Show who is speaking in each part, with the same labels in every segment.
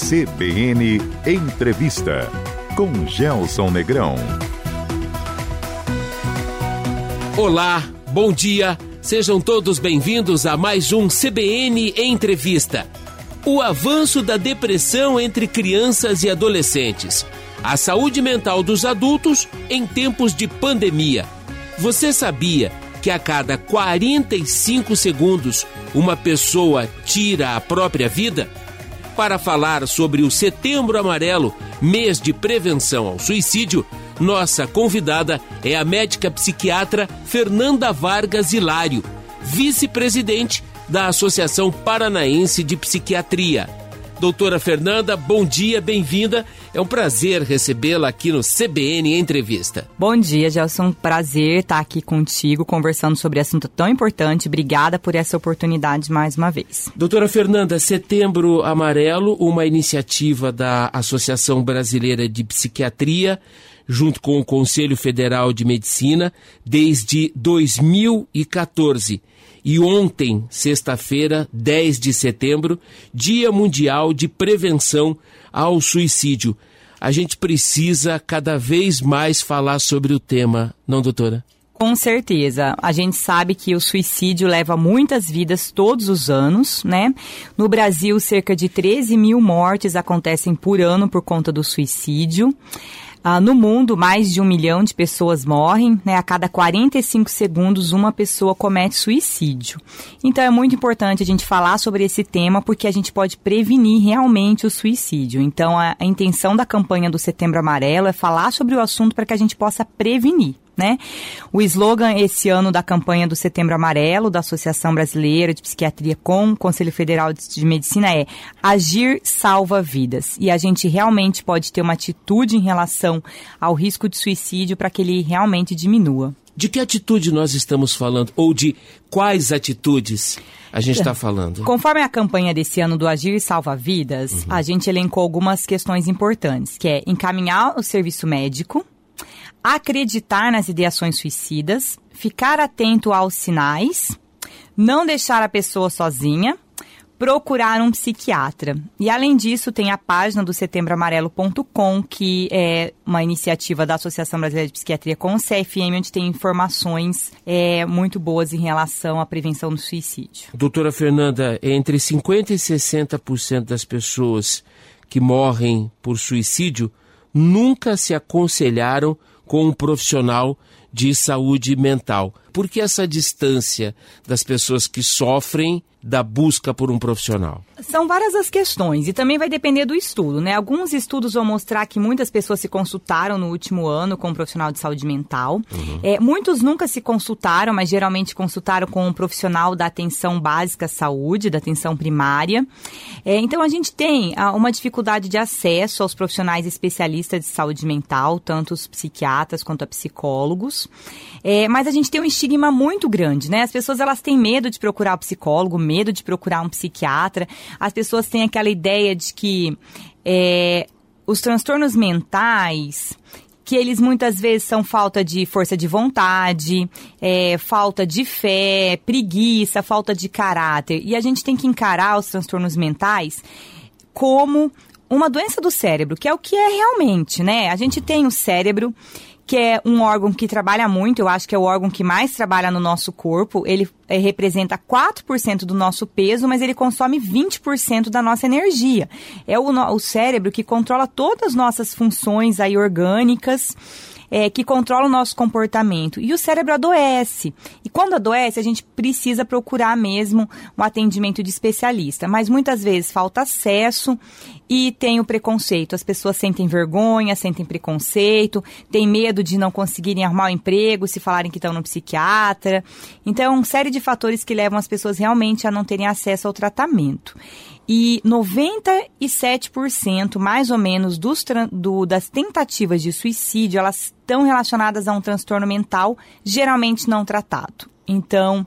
Speaker 1: CBN Entrevista com Gelson Negrão.
Speaker 2: Olá, bom dia. Sejam todos bem-vindos a mais um CBN Entrevista. O avanço da depressão entre crianças e adolescentes. A saúde mental dos adultos em tempos de pandemia. Você sabia que a cada 45 segundos uma pessoa tira a própria vida? Para falar sobre o Setembro Amarelo, mês de prevenção ao suicídio, nossa convidada é a médica psiquiatra Fernanda Vargas Hilário, vice-presidente da Associação Paranaense de Psiquiatria. Doutora Fernanda, bom dia, bem-vinda. É um prazer recebê-la aqui no CBN Entrevista.
Speaker 3: Bom dia, Gelson. Prazer estar aqui contigo, conversando sobre assunto tão importante. Obrigada por essa oportunidade mais uma vez.
Speaker 2: Doutora Fernanda, Setembro Amarelo, uma iniciativa da Associação Brasileira de Psiquiatria, junto com o Conselho Federal de Medicina, desde 2014. E ontem, sexta-feira, 10 de setembro, Dia Mundial de Prevenção ao Suicídio. A gente precisa cada vez mais falar sobre o tema, não, doutora?
Speaker 3: Com certeza. A gente sabe que o suicídio leva muitas vidas todos os anos, né? No Brasil, cerca de 13 mil mortes acontecem por ano por conta do suicídio. Ah, no mundo, mais de um milhão de pessoas morrem, né? A cada 45 segundos, uma pessoa comete suicídio. Então, é muito importante a gente falar sobre esse tema, porque a gente pode prevenir realmente o suicídio. Então, a, a intenção da campanha do Setembro Amarelo é falar sobre o assunto para que a gente possa prevenir né? O slogan esse ano da campanha do Setembro Amarelo, da Associação Brasileira de Psiquiatria com o Conselho Federal de Medicina é Agir salva vidas. E a gente realmente pode ter uma atitude em relação ao risco de suicídio para que ele realmente diminua.
Speaker 2: De que atitude nós estamos falando? Ou de quais atitudes a gente está falando?
Speaker 3: Conforme a campanha desse ano do Agir Salva Vidas, uhum. a gente elencou algumas questões importantes, que é encaminhar o serviço médico, acreditar nas ideações suicidas, ficar atento aos sinais, não deixar a pessoa sozinha, procurar um psiquiatra. E além disso, tem a página do setembroamarelo.com, que é uma iniciativa da Associação Brasileira de Psiquiatria com o CFM, onde tem informações é, muito boas em relação à prevenção do suicídio.
Speaker 2: Doutora Fernanda, entre 50% e 60% das pessoas que morrem por suicídio nunca se aconselharam com um profissional de saúde mental. Por que essa distância das pessoas que sofrem da busca por um profissional?
Speaker 3: São várias as questões e também vai depender do estudo, né? Alguns estudos vão mostrar que muitas pessoas se consultaram no último ano com um profissional de saúde mental. Uhum. É, muitos nunca se consultaram, mas geralmente consultaram com um profissional da atenção básica à saúde, da atenção primária. É, então a gente tem ah, uma dificuldade de acesso aos profissionais especialistas de saúde mental, tanto os psiquiatras quanto a psicólogos. É, mas a gente tem um estigma muito grande, né? As pessoas elas têm medo de procurar o psicólogo, medo de procurar um psiquiatra. As pessoas têm aquela ideia de que é, os transtornos mentais que eles muitas vezes são falta de força de vontade, é, falta de fé, preguiça, falta de caráter. E a gente tem que encarar os transtornos mentais como uma doença do cérebro, que é o que é realmente, né? A gente tem o cérebro que é um órgão que trabalha muito, eu acho que é o órgão que mais trabalha no nosso corpo. Ele é, representa 4% do nosso peso, mas ele consome 20% da nossa energia. É o, o cérebro que controla todas as nossas funções aí orgânicas é, que controla o nosso comportamento. E o cérebro adoece. E quando adoece, a gente precisa procurar mesmo um atendimento de especialista. Mas muitas vezes falta acesso e tem o preconceito. As pessoas sentem vergonha, sentem preconceito, têm medo de não conseguirem arrumar um emprego se falarem que estão no psiquiatra. Então, uma série de fatores que levam as pessoas realmente a não terem acesso ao tratamento. E 97% mais ou menos dos, do, das tentativas de suicídio, elas estão relacionadas a um transtorno mental, geralmente não tratado. Então,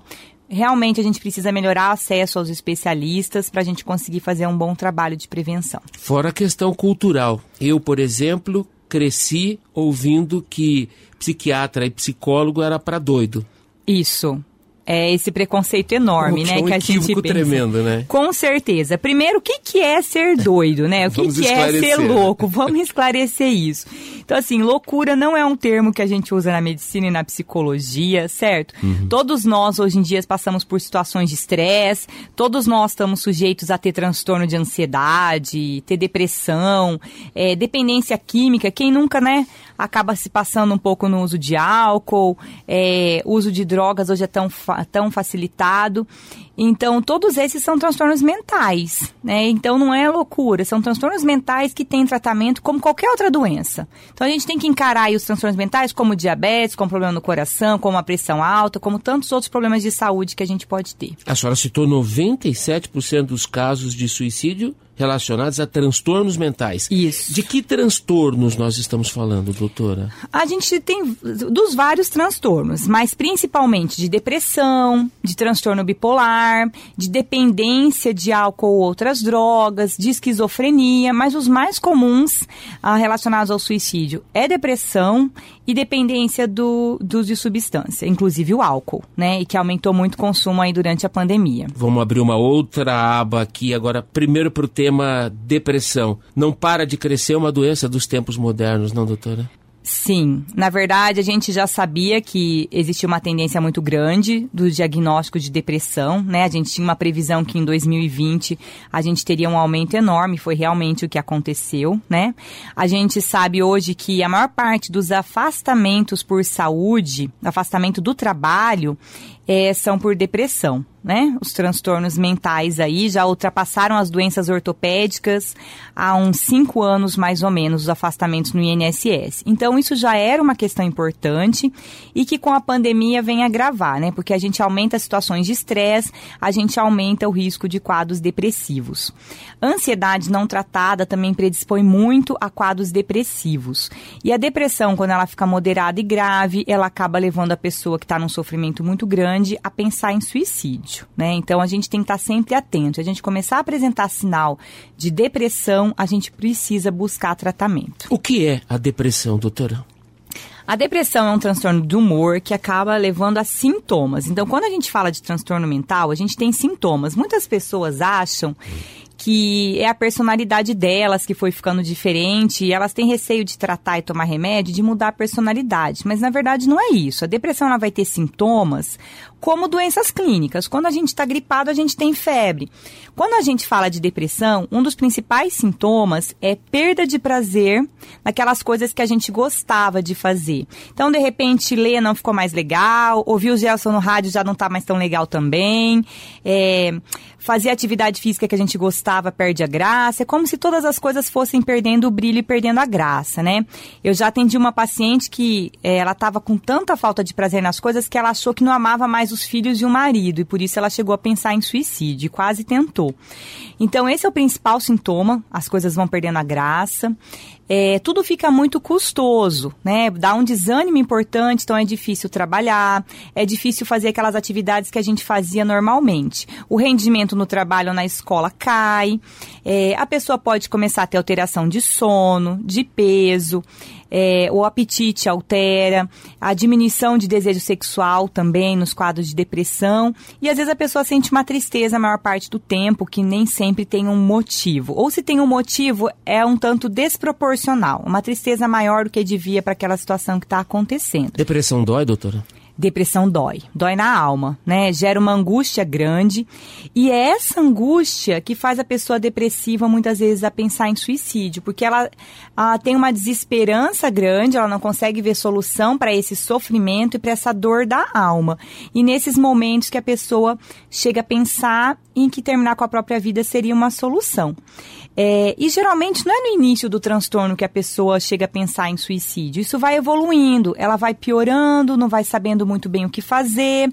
Speaker 3: realmente a gente precisa melhorar o acesso aos especialistas para a gente conseguir fazer um bom trabalho de prevenção.
Speaker 2: Fora a questão cultural. Eu, por exemplo, cresci ouvindo que psiquiatra e psicólogo era para doido.
Speaker 3: Isso. É esse preconceito enorme, né?
Speaker 2: É um
Speaker 3: que a gente pensa.
Speaker 2: tremendo, né?
Speaker 3: Com certeza. Primeiro, o que, que é ser doido, né? O que, que é ser louco? Vamos esclarecer isso. Então, assim, loucura não é um termo que a gente usa na medicina e na psicologia, certo? Uhum. Todos nós, hoje em dia, passamos por situações de estresse, todos nós estamos sujeitos a ter transtorno de ansiedade, ter depressão, é, dependência química. Quem nunca, né? acaba se passando um pouco no uso de álcool, é, uso de drogas hoje é tão, fa tão facilitado. Então, todos esses são transtornos mentais, né? Então, não é loucura, são transtornos mentais que têm tratamento como qualquer outra doença. Então, a gente tem que encarar os transtornos mentais como diabetes, como problema no coração, como a pressão alta, como tantos outros problemas de saúde que a gente pode ter.
Speaker 2: A senhora citou 97% dos casos de suicídio relacionados a transtornos mentais.
Speaker 3: Isso.
Speaker 2: De que transtornos nós estamos falando, doutora?
Speaker 3: A gente tem dos vários transtornos, mas principalmente de depressão, de transtorno bipolar, de dependência de álcool ou outras drogas, de esquizofrenia, mas os mais comuns ah, relacionados ao suicídio é depressão e dependência do, do uso de substância, inclusive o álcool, né? E que aumentou muito o consumo aí durante a pandemia.
Speaker 2: Vamos abrir uma outra aba aqui agora, primeiro para o tema depressão. Não para de crescer uma doença dos tempos modernos, não, doutora?
Speaker 3: Sim, na verdade a gente já sabia que existia uma tendência muito grande do diagnóstico de depressão, né? A gente tinha uma previsão que em 2020 a gente teria um aumento enorme, foi realmente o que aconteceu, né? A gente sabe hoje que a maior parte dos afastamentos por saúde, afastamento do trabalho, é, são por depressão né? Os transtornos mentais aí já ultrapassaram as doenças ortopédicas há uns cinco anos, mais ou menos, os afastamentos no INSS. Então, isso já era uma questão importante e que com a pandemia vem agravar, né? Porque a gente aumenta as situações de estresse, a gente aumenta o risco de quadros depressivos. Ansiedade não tratada também predispõe muito a quadros depressivos. E a depressão, quando ela fica moderada e grave, ela acaba levando a pessoa que está num sofrimento muito grande a pensar em suicídio né? Então a gente tem que estar sempre atento. A gente começar a apresentar sinal de depressão, a gente precisa buscar tratamento.
Speaker 2: O que é a depressão, doutora?
Speaker 3: A depressão é um transtorno do humor que acaba levando a sintomas. Então, quando a gente fala de transtorno mental, a gente tem sintomas. Muitas pessoas acham que é a personalidade delas que foi ficando diferente e elas têm receio de tratar e tomar remédio, de mudar a personalidade. Mas na verdade não é isso. A depressão ela vai ter sintomas como doenças clínicas. Quando a gente está gripado, a gente tem febre. Quando a gente fala de depressão, um dos principais sintomas é perda de prazer naquelas coisas que a gente gostava de fazer. Então, de repente, ler não ficou mais legal, ouvir o Gelson no rádio já não está mais tão legal também. É, fazer atividade física que a gente gostava perde a graça. É como se todas as coisas fossem perdendo o brilho e perdendo a graça, né? Eu já atendi uma paciente que é, ela estava com tanta falta de prazer nas coisas que ela achou que não amava mais os filhos e o marido, e por isso ela chegou a pensar em suicídio, quase tentou. Então, esse é o principal sintoma, as coisas vão perdendo a graça é, tudo fica muito custoso, né? Dá um desânimo importante, então é difícil trabalhar, é difícil fazer aquelas atividades que a gente fazia normalmente. O rendimento no trabalho ou na escola cai, é, a pessoa pode começar a ter alteração de sono, de peso, é, o apetite altera, a diminuição de desejo sexual também nos quadros de depressão, e às vezes a pessoa sente uma tristeza a maior parte do tempo, que nem sempre tem um motivo. Ou se tem um motivo, é um tanto desproporcional, uma tristeza maior do que devia para aquela situação que está acontecendo.
Speaker 2: Depressão dói, doutora?
Speaker 3: Depressão dói, dói na alma, né? Gera uma angústia grande e é essa angústia que faz a pessoa depressiva muitas vezes a pensar em suicídio, porque ela, ela tem uma desesperança grande, ela não consegue ver solução para esse sofrimento e para essa dor da alma. E nesses momentos que a pessoa chega a pensar em que terminar com a própria vida seria uma solução. É, e geralmente não é no início do transtorno que a pessoa chega a pensar em suicídio. Isso vai evoluindo, ela vai piorando, não vai sabendo muito bem o que fazer.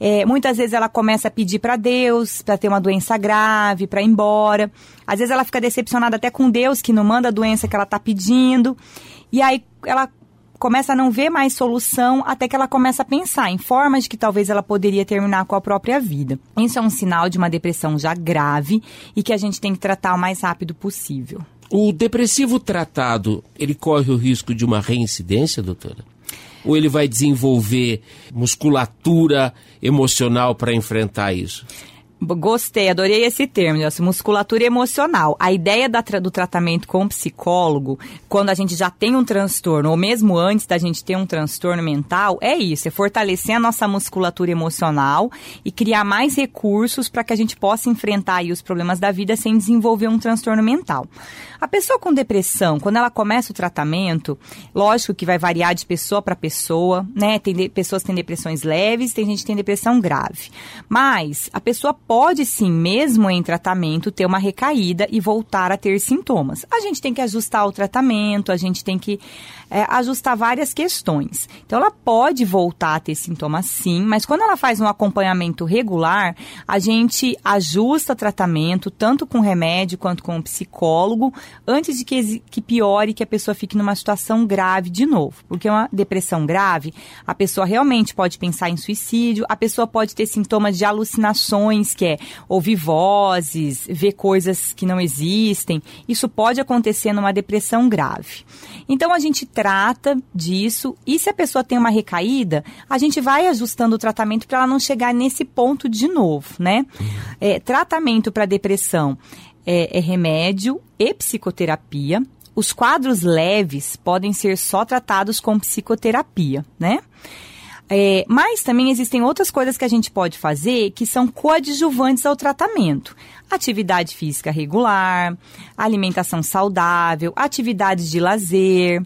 Speaker 3: É, muitas vezes ela começa a pedir para Deus para ter uma doença grave, para ir embora. Às vezes ela fica decepcionada até com Deus que não manda a doença que ela está pedindo. E aí ela começa a não ver mais solução até que ela começa a pensar em formas de que talvez ela poderia terminar com a própria vida. Isso é um sinal de uma depressão já grave e que a gente tem que tratar o mais rápido possível.
Speaker 2: O depressivo tratado, ele corre o risco de uma reincidência, doutora? Ou ele vai desenvolver musculatura emocional para enfrentar isso?
Speaker 3: Gostei, adorei esse termo, Nelson, musculatura emocional. A ideia do tratamento com psicólogo, quando a gente já tem um transtorno, ou mesmo antes da gente ter um transtorno mental, é isso, é fortalecer a nossa musculatura emocional e criar mais recursos para que a gente possa enfrentar os problemas da vida sem desenvolver um transtorno mental. A pessoa com depressão, quando ela começa o tratamento, lógico que vai variar de pessoa para pessoa, né? Tem pessoas que têm depressões leves, tem gente que tem depressão grave. Mas a pessoa pode sim, mesmo em tratamento, ter uma recaída e voltar a ter sintomas. A gente tem que ajustar o tratamento, a gente tem que é, ajustar várias questões. Então, ela pode voltar a ter sintomas sim, mas quando ela faz um acompanhamento regular, a gente ajusta o tratamento, tanto com remédio quanto com psicólogo, antes de que, que piore, que a pessoa fique numa situação grave de novo. Porque uma depressão grave, a pessoa realmente pode pensar em suicídio, a pessoa pode ter sintomas de alucinações que é ouvir vozes, ver coisas que não existem. Isso pode acontecer numa depressão grave. Então a gente trata disso e se a pessoa tem uma recaída, a gente vai ajustando o tratamento para ela não chegar nesse ponto de novo, né? É, tratamento para depressão é, é remédio e psicoterapia. Os quadros leves podem ser só tratados com psicoterapia, né? É, mas também existem outras coisas que a gente pode fazer que são coadjuvantes ao tratamento atividade física regular, alimentação saudável, atividades de lazer,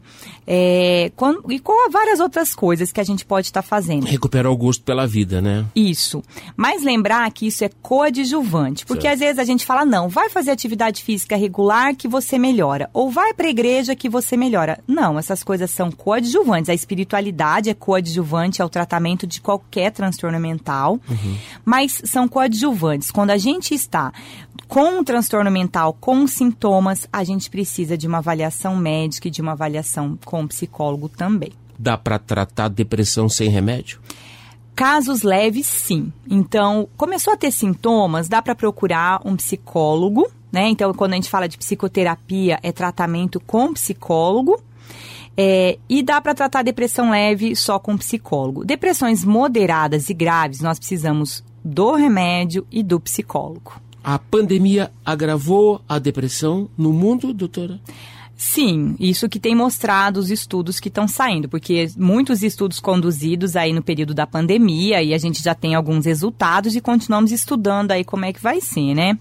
Speaker 3: é, com, e com várias outras coisas que a gente pode estar tá fazendo.
Speaker 2: Recuperar o gosto pela vida, né?
Speaker 3: Isso. Mas lembrar que isso é coadjuvante, porque certo. às vezes a gente fala, não, vai fazer atividade física regular que você melhora, ou vai para a igreja que você melhora. Não, essas coisas são coadjuvantes. A espiritualidade é coadjuvante ao tratamento de qualquer transtorno mental, uhum. mas são coadjuvantes. Quando a gente está com um transtorno mental, com sintomas, a gente precisa de uma avaliação médica e de uma avaliação com psicólogo também.
Speaker 2: Dá para tratar depressão sem remédio?
Speaker 3: Casos leves, sim. Então, começou a ter sintomas, dá para procurar um psicólogo, né? Então, quando a gente fala de psicoterapia, é tratamento com psicólogo. É, e dá para tratar depressão leve só com psicólogo. Depressões moderadas e graves, nós precisamos do remédio e do psicólogo.
Speaker 2: A pandemia agravou a depressão no mundo, doutora?
Speaker 3: Sim, isso que tem mostrado os estudos que estão saindo, porque muitos estudos conduzidos aí no período da pandemia e a gente já tem alguns resultados e continuamos estudando aí como é que vai ser, né?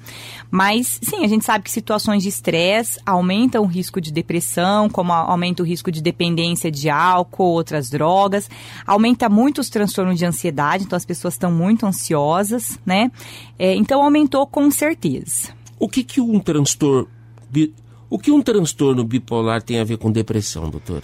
Speaker 3: Mas sim, a gente sabe que situações de estresse aumentam o risco de depressão, como aumenta o risco de dependência de álcool, outras drogas, aumenta muito os transtornos de ansiedade, então as pessoas estão muito ansiosas, né? É, então aumentou com certeza.
Speaker 2: O que que um transtorno o que um transtorno bipolar tem a ver com depressão, doutora?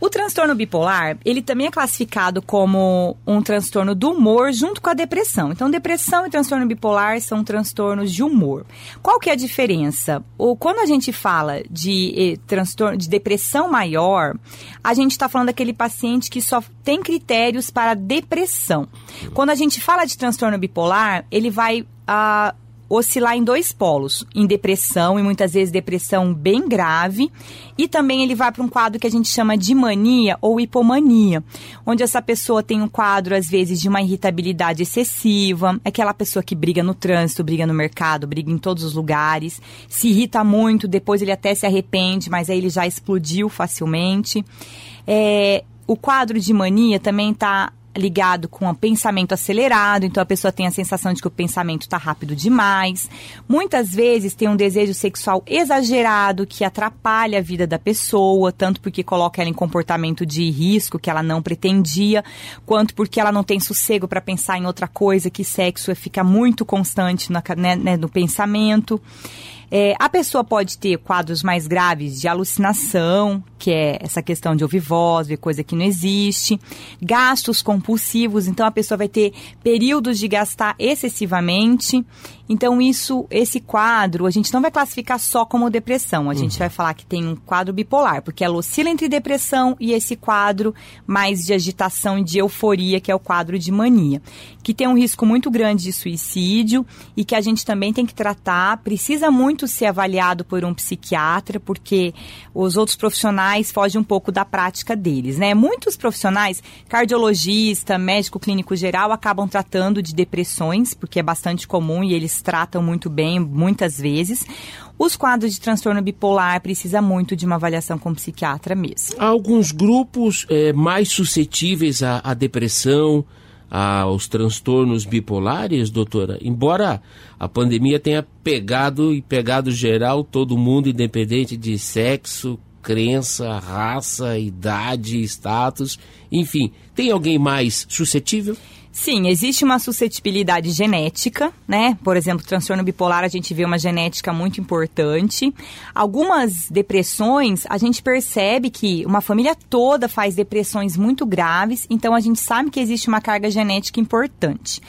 Speaker 3: O transtorno bipolar, ele também é classificado como um transtorno do humor junto com a depressão. Então, depressão e transtorno bipolar são transtornos de humor. Qual que é a diferença? Ou quando a gente fala de eh, transtorno de depressão maior, a gente está falando daquele paciente que só tem critérios para depressão. Quando a gente fala de transtorno bipolar, ele vai ah, oscilar em dois polos, em depressão e muitas vezes depressão bem grave, e também ele vai para um quadro que a gente chama de mania ou hipomania, onde essa pessoa tem um quadro às vezes de uma irritabilidade excessiva, aquela pessoa que briga no trânsito, briga no mercado, briga em todos os lugares, se irrita muito, depois ele até se arrepende, mas aí ele já explodiu facilmente. É, o quadro de mania também está ligado com o pensamento acelerado, então a pessoa tem a sensação de que o pensamento está rápido demais. Muitas vezes tem um desejo sexual exagerado que atrapalha a vida da pessoa, tanto porque coloca ela em comportamento de risco que ela não pretendia, quanto porque ela não tem sossego para pensar em outra coisa, que sexo fica muito constante na, né, né, no pensamento. É, a pessoa pode ter quadros mais graves de alucinação, que é essa questão de ouvir voz, ver coisa que não existe, gastos compulsivos, então a pessoa vai ter períodos de gastar excessivamente. Então isso, esse quadro, a gente não vai classificar só como depressão, a gente uhum. vai falar que tem um quadro bipolar, porque ela oscila entre depressão e esse quadro mais de agitação e de euforia, que é o quadro de mania, que tem um risco muito grande de suicídio e que a gente também tem que tratar, precisa muito ser avaliado por um psiquiatra, porque os outros profissionais foge um pouco da prática deles, né? Muitos profissionais, cardiologista, médico clínico geral, acabam tratando de depressões, porque é bastante comum e eles tratam muito bem, muitas vezes. Os quadros de transtorno bipolar precisa muito de uma avaliação com psiquiatra mesmo.
Speaker 2: Há alguns grupos é, mais suscetíveis à, à depressão, aos transtornos bipolares, doutora? Embora a pandemia tenha pegado e pegado geral todo mundo, independente de sexo, crença, raça, idade, status, enfim, tem alguém mais suscetível?
Speaker 3: Sim, existe uma suscetibilidade genética, né? Por exemplo, transtorno bipolar, a gente vê uma genética muito importante. Algumas depressões, a gente percebe que uma família toda faz depressões muito graves, então a gente sabe que existe uma carga genética importante.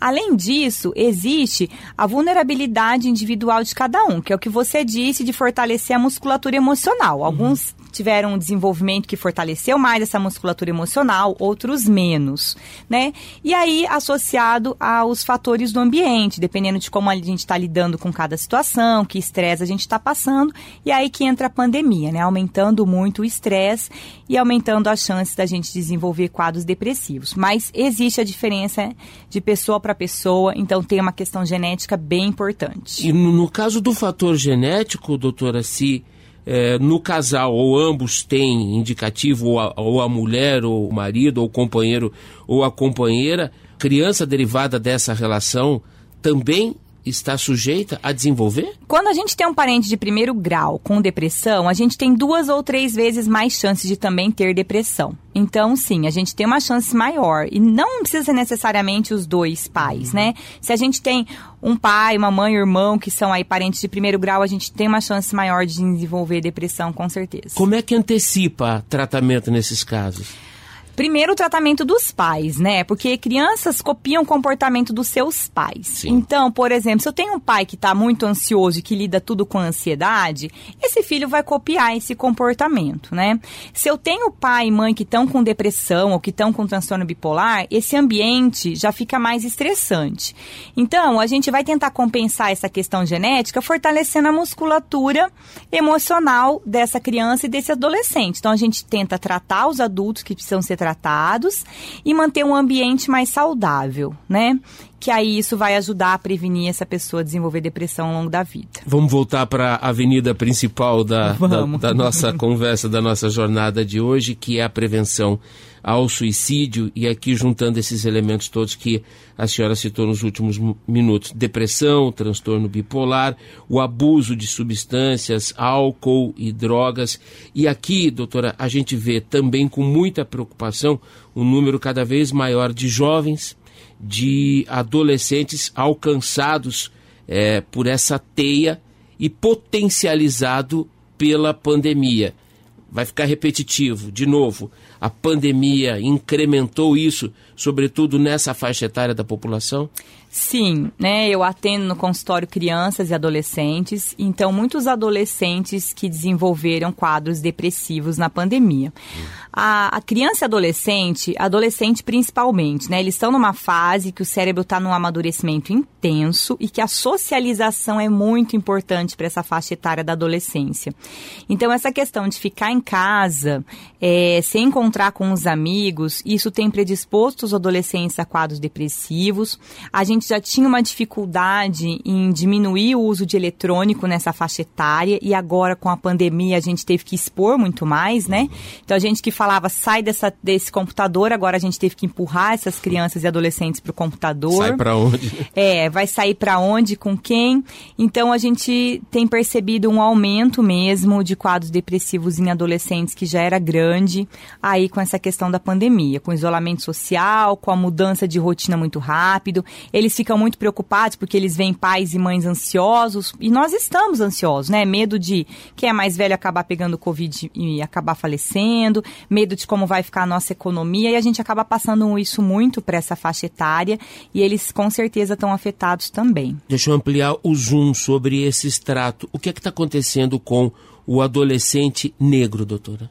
Speaker 3: Além disso, existe a vulnerabilidade individual de cada um, que é o que você disse de fortalecer a musculatura emocional. Alguns uhum tiveram um desenvolvimento que fortaleceu mais essa musculatura emocional, outros menos, né? E aí, associado aos fatores do ambiente, dependendo de como a gente está lidando com cada situação, que estresse a gente está passando, e aí que entra a pandemia, né? Aumentando muito o estresse e aumentando as chances da gente desenvolver quadros depressivos. Mas existe a diferença de pessoa para pessoa, então tem uma questão genética bem importante.
Speaker 2: E no caso do fator genético, doutora, se é, no casal ou ambos têm indicativo, ou a, ou a mulher, ou o marido, ou o companheiro, ou a companheira, criança derivada dessa relação também está sujeita a desenvolver?
Speaker 3: Quando a gente tem um parente de primeiro grau com depressão, a gente tem duas ou três vezes mais chances de também ter depressão. Então, sim, a gente tem uma chance maior. E não precisa ser necessariamente os dois pais, né? Se a gente tem um pai, uma mãe, um irmão que são aí parentes de primeiro grau, a gente tem uma chance maior de desenvolver depressão, com certeza.
Speaker 2: Como é que antecipa tratamento nesses casos?
Speaker 3: Primeiro, o tratamento dos pais, né? Porque crianças copiam o comportamento dos seus pais. Sim. Então, por exemplo, se eu tenho um pai que está muito ansioso e que lida tudo com ansiedade, esse filho vai copiar esse comportamento, né? Se eu tenho pai e mãe que estão com depressão ou que estão com transtorno bipolar, esse ambiente já fica mais estressante. Então, a gente vai tentar compensar essa questão genética fortalecendo a musculatura emocional dessa criança e desse adolescente. Então, a gente tenta tratar os adultos que precisam ser tratados tratados e manter um ambiente mais saudável, né? Que aí isso vai ajudar a prevenir essa pessoa a desenvolver depressão ao longo da vida.
Speaker 2: Vamos voltar para a avenida principal da, da, da nossa conversa, da nossa jornada de hoje, que é a prevenção ao suicídio e aqui juntando esses elementos todos que a senhora citou nos últimos minutos: depressão, transtorno bipolar, o abuso de substâncias, álcool e drogas. E aqui, doutora, a gente vê também com muita preocupação um número cada vez maior de jovens, de adolescentes alcançados é, por essa teia e potencializado pela pandemia vai ficar repetitivo. De novo, a pandemia incrementou isso, sobretudo nessa faixa etária da população?
Speaker 3: Sim, né? Eu atendo no consultório crianças e adolescentes, então muitos adolescentes que desenvolveram quadros depressivos na pandemia. A, a criança e adolescente, adolescente principalmente, né? Eles estão numa fase que o cérebro está num amadurecimento intenso e que a socialização é muito importante para essa faixa etária da adolescência. Então essa questão de ficar em casa, é, se encontrar com os amigos, isso tem predisposto os adolescentes a quadros depressivos. A gente já tinha uma dificuldade em diminuir o uso de eletrônico nessa faixa etária e agora com a pandemia a gente teve que expor muito mais, né? Então a gente que falava sai dessa, desse computador, agora a gente teve que empurrar essas crianças e adolescentes para o computador.
Speaker 2: Sai para onde?
Speaker 3: É, vai sair para onde, com quem? Então a gente tem percebido um aumento mesmo de quadros depressivos em adolescentes que já era grande, aí com essa questão da pandemia, com isolamento social, com a mudança de rotina muito rápido. Eles ficam muito preocupados porque eles veem pais e mães ansiosos e nós estamos ansiosos, né? Medo de quem é mais velho acabar pegando Covid e acabar falecendo, medo de como vai ficar a nossa economia e a gente acaba passando isso muito para essa faixa etária e eles com certeza estão afetados também.
Speaker 2: Deixa eu ampliar o zoom sobre esse extrato. O que é que está acontecendo com o adolescente negro, doutora?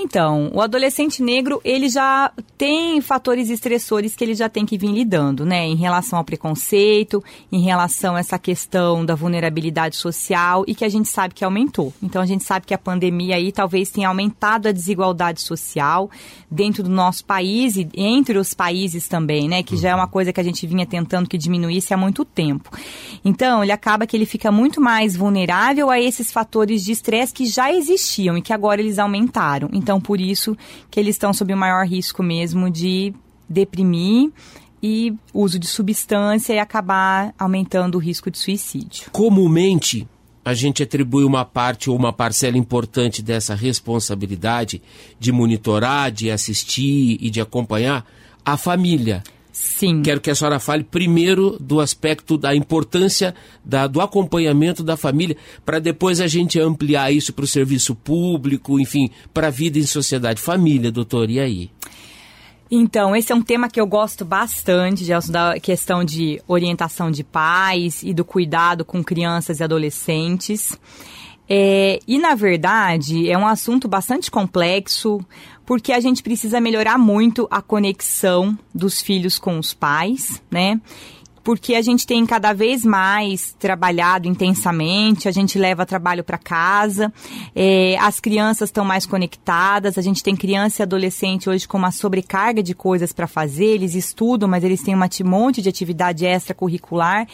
Speaker 3: Então, o adolescente negro, ele já tem fatores estressores que ele já tem que vir lidando, né? Em relação ao preconceito, em relação a essa questão da vulnerabilidade social e que a gente sabe que aumentou. Então, a gente sabe que a pandemia aí talvez tenha aumentado a desigualdade social dentro do nosso país e entre os países também, né? Que já é uma coisa que a gente vinha tentando que diminuísse há muito tempo. Então, ele acaba que ele fica muito mais vulnerável a esses fatores de estresse que já existiam e que agora eles aumentaram. Então, então, por isso que eles estão sob o maior risco mesmo de deprimir e uso de substância e acabar aumentando o risco de suicídio.
Speaker 2: Comumente, a gente atribui uma parte ou uma parcela importante dessa responsabilidade de monitorar, de assistir e de acompanhar à família.
Speaker 3: Sim.
Speaker 2: Quero que a senhora fale primeiro do aspecto da importância da, do acompanhamento da família, para depois a gente ampliar isso para o serviço público, enfim, para a vida em sociedade. Família, doutor, e aí?
Speaker 3: Então, esse é um tema que eu gosto bastante, Gelson, da questão de orientação de pais e do cuidado com crianças e adolescentes. É, e, na verdade, é um assunto bastante complexo, porque a gente precisa melhorar muito a conexão dos filhos com os pais, né? porque a gente tem cada vez mais trabalhado intensamente, a gente leva trabalho para casa, é, as crianças estão mais conectadas, a gente tem criança e adolescente hoje com uma sobrecarga de coisas para fazer, eles estudam, mas eles têm um monte de atividade extracurricular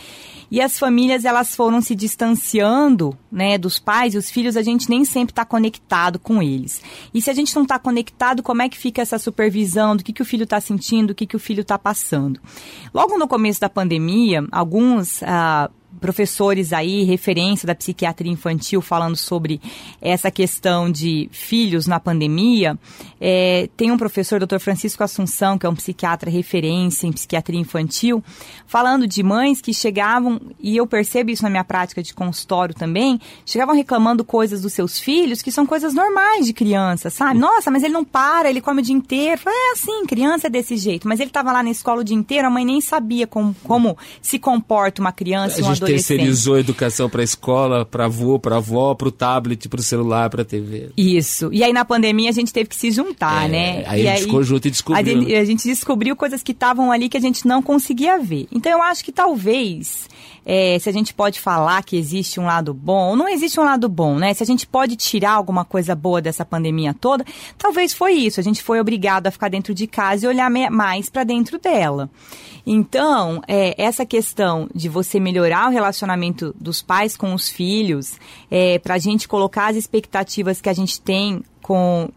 Speaker 3: e as famílias elas foram se distanciando, né, dos pais e os filhos a gente nem sempre está conectado com eles. E se a gente não está conectado, como é que fica essa supervisão do que, que o filho está sentindo, do que, que o filho está passando? Logo no começo da pandemia alguns ah, professores aí, referência da psiquiatria infantil, falando sobre essa questão de filhos na pandemia. É, tem um professor, Dr. Francisco Assunção, que é um psiquiatra referência em psiquiatria infantil, falando de mães que chegavam, e eu percebo isso na minha prática de consultório também, chegavam reclamando coisas dos seus filhos que são coisas normais de criança, sabe? Nossa, mas ele não para, ele come o dia inteiro. É assim, criança é desse jeito. Mas ele estava lá na escola o dia inteiro, a mãe nem sabia como, como se comporta uma criança e um adolescente
Speaker 2: terceirizou a educação para a escola, para avô, para avó, para o tablet, para o celular, para a TV.
Speaker 3: Isso. E aí na pandemia a gente teve que se juntar,
Speaker 2: é,
Speaker 3: né?
Speaker 2: Aí
Speaker 3: e
Speaker 2: a gente ficou junto e descobriu.
Speaker 3: A,
Speaker 2: né?
Speaker 3: a gente descobriu coisas que estavam ali que a gente não conseguia ver. Então eu acho que talvez é, se a gente pode falar que existe um lado bom, não existe um lado bom, né? Se a gente pode tirar alguma coisa boa dessa pandemia toda, talvez foi isso. A gente foi obrigado a ficar dentro de casa e olhar mais para dentro dela. Então, é, essa questão de você melhorar o relacionamento dos pais com os filhos, é, para a gente colocar as expectativas que a gente tem com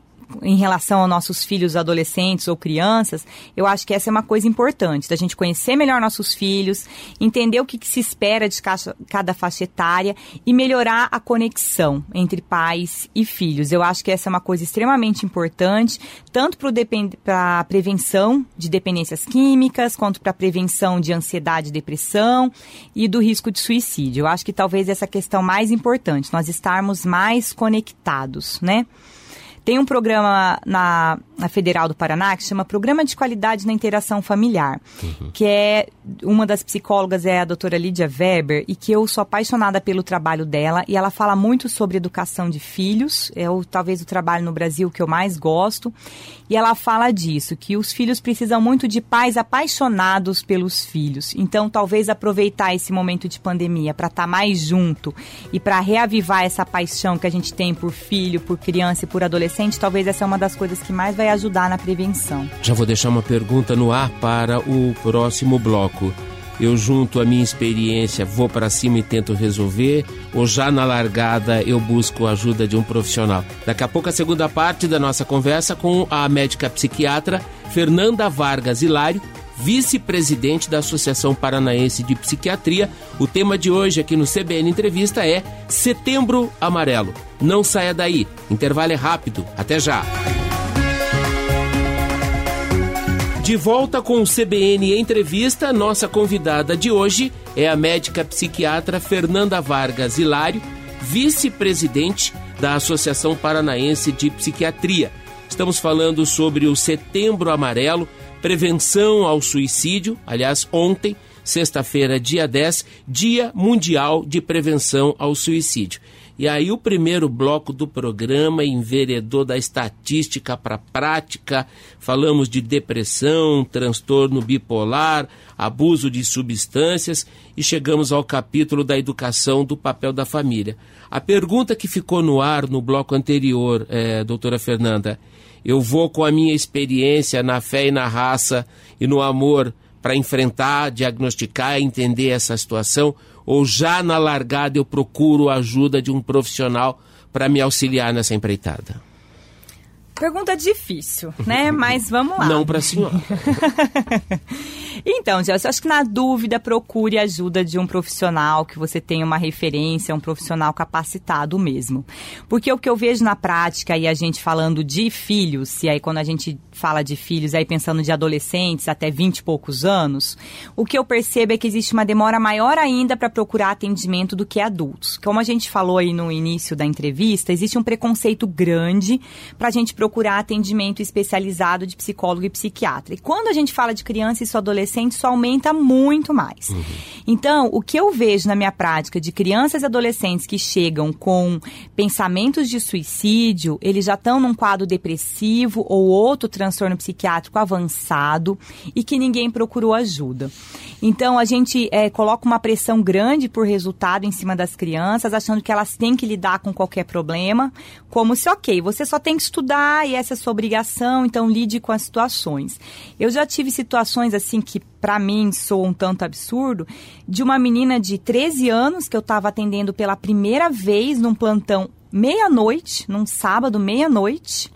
Speaker 3: em relação aos nossos filhos adolescentes ou crianças, eu acho que essa é uma coisa importante, da gente conhecer melhor nossos filhos, entender o que, que se espera de cada faixa etária e melhorar a conexão entre pais e filhos. Eu acho que essa é uma coisa extremamente importante, tanto para a prevenção de dependências químicas, quanto para a prevenção de ansiedade e depressão e do risco de suicídio. Eu acho que talvez essa questão mais importante, nós estarmos mais conectados, né? Tem um programa na, na Federal do Paraná que chama Programa de Qualidade na Interação Familiar, uhum. que é uma das psicólogas é a doutora Lídia Weber e que eu sou apaixonada pelo trabalho dela e ela fala muito sobre educação de filhos, é o, talvez o trabalho no Brasil que eu mais gosto, e ela fala disso, que os filhos precisam muito de pais apaixonados pelos filhos. Então, talvez aproveitar esse momento de pandemia para estar tá mais junto e para reavivar essa paixão que a gente tem por filho, por criança e por adolescente adolescente, talvez essa é uma das coisas que mais vai ajudar na prevenção.
Speaker 2: Já vou deixar uma pergunta no ar para o próximo bloco. Eu junto a minha experiência, vou para cima e tento resolver, ou já na largada eu busco a ajuda de um profissional. Daqui a pouco a segunda parte da nossa conversa com a médica psiquiatra Fernanda Vargas Hilário, vice-presidente da Associação Paranaense de Psiquiatria. O tema de hoje aqui no CBN Entrevista é Setembro Amarelo. Não saia daí, intervalo é rápido. Até já. De volta com o CBN Entrevista, nossa convidada de hoje é a médica psiquiatra Fernanda Vargas Hilário, vice-presidente da Associação Paranaense de Psiquiatria. Estamos falando sobre o Setembro Amarelo, prevenção ao suicídio. Aliás, ontem sexta-feira, dia 10, Dia Mundial de Prevenção ao Suicídio. E aí o primeiro bloco do programa enveredou da estatística para a prática. Falamos de depressão, transtorno bipolar, abuso de substâncias e chegamos ao capítulo da educação do papel da família. A pergunta que ficou no ar no bloco anterior, é, doutora Fernanda, eu vou com a minha experiência na fé e na raça e no amor para enfrentar, diagnosticar, entender essa situação ou já na largada eu procuro a ajuda de um profissional para me auxiliar nessa empreitada?
Speaker 3: Pergunta difícil, né? Mas vamos lá.
Speaker 2: Não para a senhora.
Speaker 3: então, Gelson, acho que na dúvida procure a ajuda de um profissional que você tenha uma referência, um profissional capacitado mesmo. Porque o que eu vejo na prática e a gente falando de filhos, e aí quando a gente fala de filhos, aí pensando de adolescentes até 20 e poucos anos, o que eu percebo é que existe uma demora maior ainda para procurar atendimento do que adultos. Como a gente falou aí no início da entrevista, existe um preconceito grande para a gente procurar atendimento especializado de psicólogo e psiquiatra. E quando a gente fala de criança e adolescente, isso aumenta muito mais. Uhum. Então, o que eu vejo na minha prática de crianças e adolescentes que chegam com pensamentos de suicídio, eles já estão num quadro depressivo ou outro transtorno transtorno psiquiátrico avançado e que ninguém procurou ajuda. Então a gente é, coloca uma pressão grande por resultado em cima das crianças, achando que elas têm que lidar com qualquer problema, como se, ok, você só tem que estudar e essa é sua obrigação, então lide com as situações. Eu já tive situações assim que para mim sou um tanto absurdo, de uma menina de 13 anos que eu estava atendendo pela primeira vez num plantão meia-noite, num sábado meia-noite.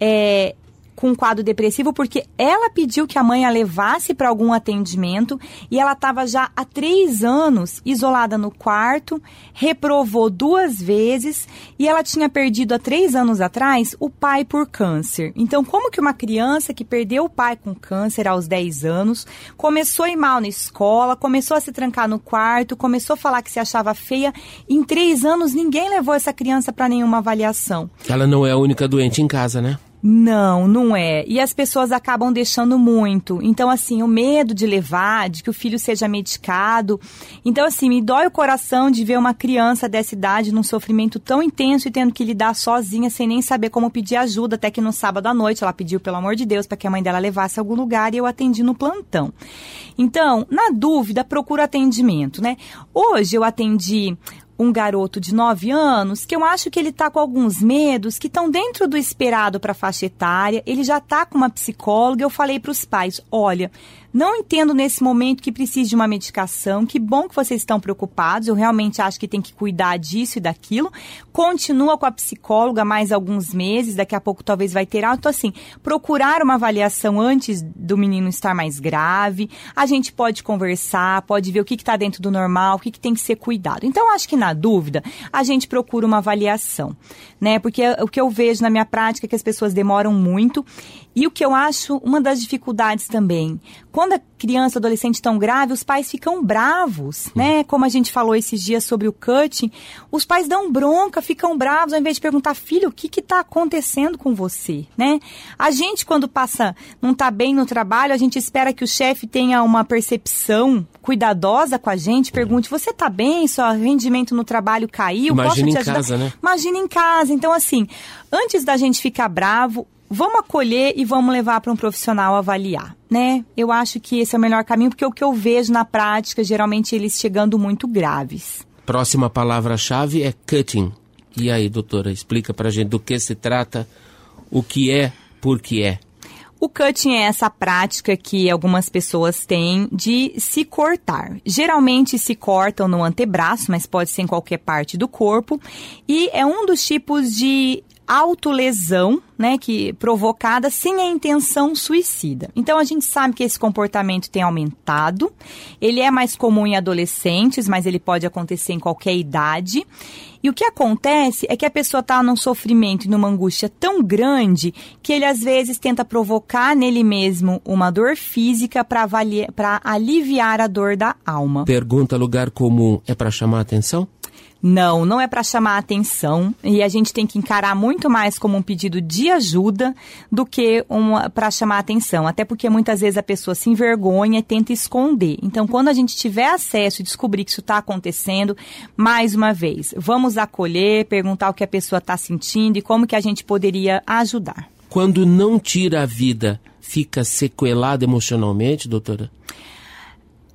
Speaker 3: É, com um quadro depressivo porque ela pediu que a mãe a levasse para algum atendimento e ela estava já há três anos isolada no quarto, reprovou duas vezes e ela tinha perdido há três anos atrás o pai por câncer. Então, como que uma criança que perdeu o pai com câncer aos 10 anos começou a ir mal na escola, começou a se trancar no quarto, começou a falar que se achava feia, em três anos ninguém levou essa criança para nenhuma avaliação.
Speaker 2: Ela não é a única doente em casa, né?
Speaker 3: Não, não é. E as pessoas acabam deixando muito. Então, assim, o medo de levar, de que o filho seja medicado. Então, assim, me dói o coração de ver uma criança dessa idade num sofrimento tão intenso e tendo que lidar sozinha, sem nem saber como pedir ajuda. Até que no sábado à noite ela pediu, pelo amor de Deus, para que a mãe dela levasse a algum lugar e eu atendi no plantão. Então, na dúvida, procura atendimento, né? Hoje eu atendi um garoto de 9 anos que eu acho que ele está com alguns medos que estão dentro do esperado para a faixa etária. Ele já está com uma psicóloga. Eu falei para os pais: olha, não entendo nesse momento que precise de uma medicação. Que bom que vocês estão preocupados. Eu realmente acho que tem que cuidar disso e daquilo. Continua com a psicóloga mais alguns meses. Daqui a pouco talvez vai ter algo. Então, assim, procurar uma avaliação antes do menino estar mais grave. A gente pode conversar, pode ver o que está dentro do normal, o que, que tem que ser cuidado. Então, acho que na dúvida, a gente procura uma avaliação, né? Porque o que eu vejo na minha prática é que as pessoas demoram muito e o que eu acho uma das dificuldades também, quando a criança, adolescente tão grave, os pais ficam bravos, né? Como a gente falou esses dias sobre o cutting, os pais dão bronca, ficam bravos, ao invés de perguntar, filho, o que está acontecendo com você, né? A gente, quando passa, não está bem no trabalho, a gente espera que o chefe tenha uma percepção cuidadosa com a gente, pergunte, você está bem? Seu rendimento no trabalho caiu?
Speaker 2: Imagina em ajudar? casa, né?
Speaker 3: Imagina em casa. Então, assim, antes da gente ficar bravo, vamos acolher e vamos levar para um profissional avaliar, né? Eu acho que esse é o melhor caminho, porque o que eu vejo na prática, geralmente eles chegando muito graves.
Speaker 2: Próxima palavra-chave é cutting. E aí, doutora, explica para a gente do que se trata, o que é, por que é.
Speaker 3: O cutting é essa prática que algumas pessoas têm de se cortar. Geralmente se cortam no antebraço, mas pode ser em qualquer parte do corpo. E é um dos tipos de autolesão, né, que provocada sem a intenção suicida. Então a gente sabe que esse comportamento tem aumentado. Ele é mais comum em adolescentes, mas ele pode acontecer em qualquer idade. E o que acontece é que a pessoa está num sofrimento e numa angústia tão grande que ele às vezes tenta provocar nele mesmo uma dor física para aliviar a dor da alma.
Speaker 2: Pergunta lugar comum é para chamar a atenção?
Speaker 3: Não, não é para chamar a atenção e a gente tem que encarar muito mais como um pedido de ajuda do que para chamar atenção, até porque muitas vezes a pessoa se envergonha e tenta esconder. Então, quando a gente tiver acesso e descobrir que isso está acontecendo, mais uma vez, vamos acolher, perguntar o que a pessoa está sentindo e como que a gente poderia ajudar.
Speaker 2: Quando não tira a vida, fica sequelado emocionalmente, doutora?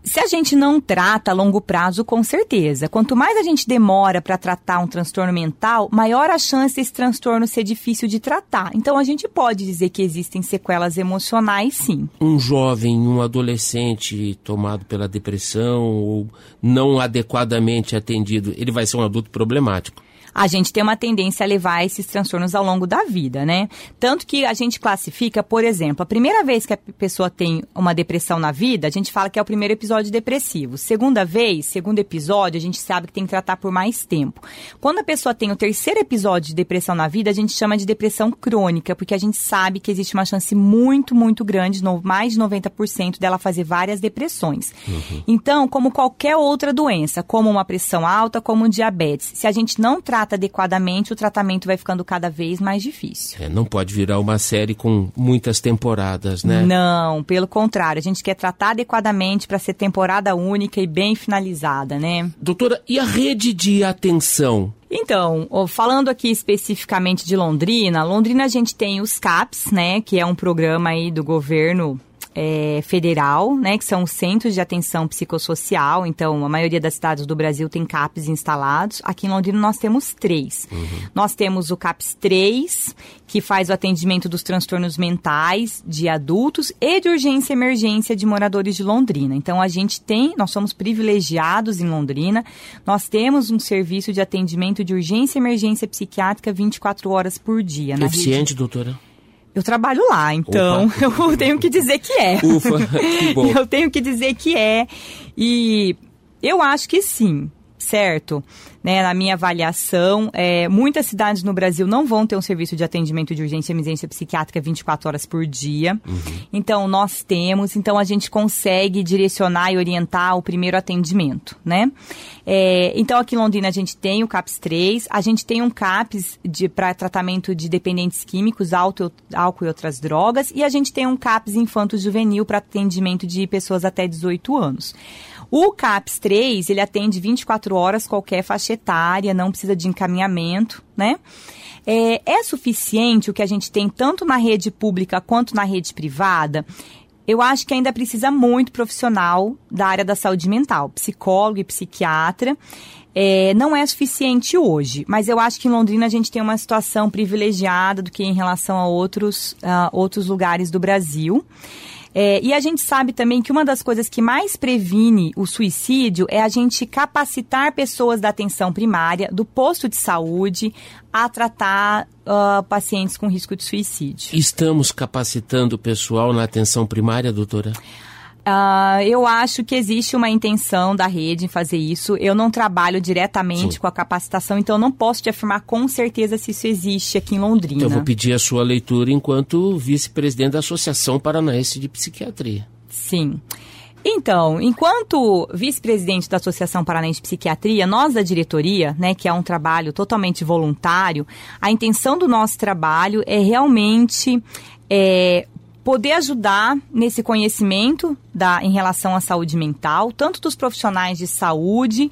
Speaker 3: Se a gente não trata a longo prazo, com certeza. Quanto mais a gente demora para tratar um transtorno mental, maior a chance desse transtorno ser difícil de tratar. Então a gente pode dizer que existem sequelas emocionais, sim.
Speaker 2: Um jovem, um adolescente tomado pela depressão ou não adequadamente atendido, ele vai ser um adulto problemático
Speaker 3: a gente tem uma tendência a levar esses transtornos ao longo da vida, né? Tanto que a gente classifica, por exemplo, a primeira vez que a pessoa tem uma depressão na vida, a gente fala que é o primeiro episódio depressivo. Segunda vez, segundo episódio, a gente sabe que tem que tratar por mais tempo. Quando a pessoa tem o terceiro episódio de depressão na vida, a gente chama de depressão crônica, porque a gente sabe que existe uma chance muito, muito grande, mais de 90% dela fazer várias depressões. Uhum. Então, como qualquer outra doença, como uma pressão alta, como um diabetes, se a gente não trata trata adequadamente, o tratamento vai ficando cada vez mais difícil.
Speaker 2: É, não pode virar uma série com muitas temporadas, né?
Speaker 3: Não, pelo contrário. A gente quer tratar adequadamente para ser temporada única e bem finalizada, né?
Speaker 2: Doutora, e a rede de atenção?
Speaker 3: Então, falando aqui especificamente de Londrina, Londrina a gente tem os CAPS, né, que é um programa aí do governo é, federal, né, que são os Centros de Atenção Psicossocial. Então, a maioria das cidades do Brasil tem CAPs instalados. Aqui em Londrina nós temos três. Uhum. Nós temos o CAPS 3, que faz o atendimento dos transtornos mentais de adultos e de urgência e emergência de moradores de Londrina. Então, a gente tem, nós somos privilegiados em Londrina. Nós temos um serviço de atendimento de urgência e emergência psiquiátrica 24 horas por dia.
Speaker 2: Eficiente, doutora?
Speaker 3: Eu trabalho lá, então Opa. eu tenho que dizer que é.
Speaker 2: Ufa, que bom.
Speaker 3: Eu tenho que dizer que é. E eu acho que sim, certo? né, na minha avaliação, é, muitas cidades no Brasil não vão ter um serviço de atendimento de urgência e emergência psiquiátrica 24 horas por dia. Uhum. Então, nós temos, então a gente consegue direcionar e orientar o primeiro atendimento, né? É, então, aqui em Londrina a gente tem o CAPS 3, a gente tem um CAPS para tratamento de dependentes químicos, álcool, álcool e outras drogas, e a gente tem um CAPS infanto-juvenil para atendimento de pessoas até 18 anos. O CAPS 3, ele atende 24 horas qualquer faixa etária, não precisa de encaminhamento, né? É, é suficiente o que a gente tem tanto na rede pública quanto na rede privada? Eu acho que ainda precisa muito profissional da área da saúde mental, psicólogo e psiquiatra. É, não é suficiente hoje, mas eu acho que em Londrina a gente tem uma situação privilegiada do que em relação a outros, uh, outros lugares do Brasil. É, e a gente sabe também que uma das coisas que mais previne o suicídio é a gente capacitar pessoas da atenção primária, do posto de saúde, a tratar uh, pacientes com risco de suicídio.
Speaker 2: Estamos capacitando o pessoal na atenção primária, doutora?
Speaker 3: Uh, eu acho que existe uma intenção da rede em fazer isso. Eu não trabalho diretamente Sim. com a capacitação, então eu não posso te afirmar com certeza se isso existe aqui em Londrina.
Speaker 2: Então eu vou pedir a sua leitura enquanto vice-presidente da Associação Paranaense de Psiquiatria.
Speaker 3: Sim. Então, enquanto vice-presidente da Associação Paranaense de Psiquiatria, nós da diretoria, né, que é um trabalho totalmente voluntário, a intenção do nosso trabalho é realmente é, poder ajudar nesse conhecimento da, em relação à saúde mental, tanto dos profissionais de saúde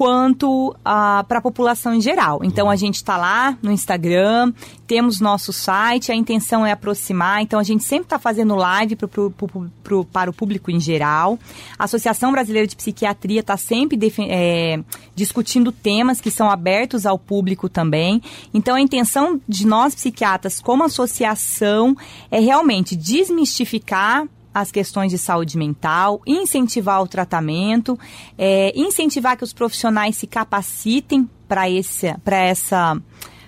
Speaker 3: quanto ah, para a população em geral. Então a gente está lá no Instagram, temos nosso site, a intenção é aproximar, então a gente sempre está fazendo live pro, pro, pro, para o público em geral. A Associação Brasileira de Psiquiatria está sempre é, discutindo temas que são abertos ao público também. Então a intenção de nós psiquiatras como associação é realmente desmistificar as questões de saúde mental, incentivar o tratamento, é, incentivar que os profissionais se capacitem para esse, essa,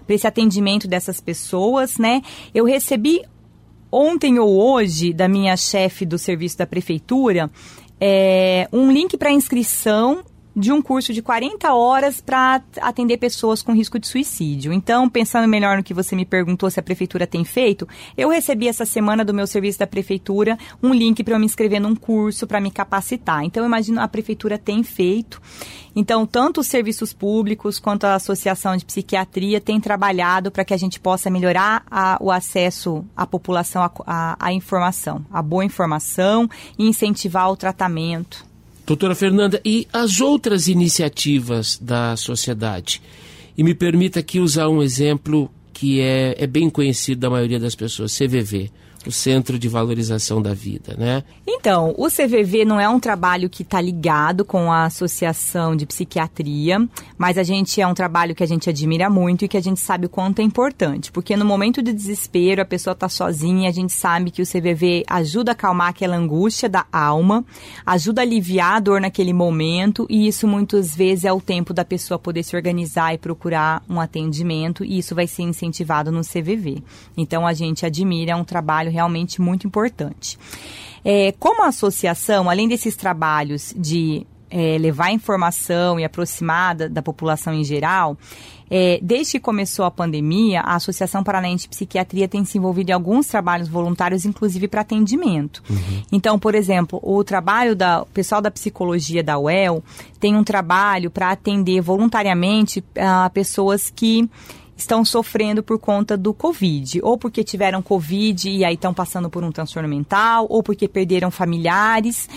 Speaker 3: esse atendimento dessas pessoas, né? Eu recebi ontem ou hoje da minha chefe do serviço da prefeitura é, um link para inscrição de um curso de 40 horas para atender pessoas com risco de suicídio. Então, pensando melhor no que você me perguntou se a prefeitura tem feito, eu recebi essa semana do meu serviço da prefeitura um link para eu me inscrever num curso para me capacitar. Então, eu imagino a prefeitura tem feito. Então, tanto os serviços públicos quanto a Associação de Psiquiatria têm trabalhado para que a gente possa melhorar a, o acesso à população à informação, a boa informação e incentivar o tratamento.
Speaker 2: Doutora Fernanda, e as outras iniciativas da sociedade? E me permita aqui usar um exemplo que é, é bem conhecido da maioria das pessoas, CVV o Centro de Valorização da Vida, né?
Speaker 3: Então, o CVV não é um trabalho que está ligado com a Associação de Psiquiatria, mas a gente é um trabalho que a gente admira muito e que a gente sabe o quanto é importante, porque no momento de desespero a pessoa está sozinha a gente sabe que o CVV ajuda a acalmar aquela angústia da alma, ajuda a aliviar a dor naquele momento e isso muitas vezes é o tempo da pessoa poder se organizar e procurar um atendimento e isso vai ser incentivado no CVV. Então a gente admira, é um trabalho realmente muito importante. É, como associação, além desses trabalhos de é, levar informação e aproximar da, da população em geral, é, desde que começou a pandemia, a Associação Paranaense de Psiquiatria tem se envolvido em alguns trabalhos voluntários, inclusive para atendimento. Uhum. Então, por exemplo, o trabalho da o pessoal da psicologia da UEL tem um trabalho para atender voluntariamente uh, pessoas que estão sofrendo por conta do Covid, ou porque tiveram Covid e aí estão passando por um transtorno mental, ou porque perderam familiares.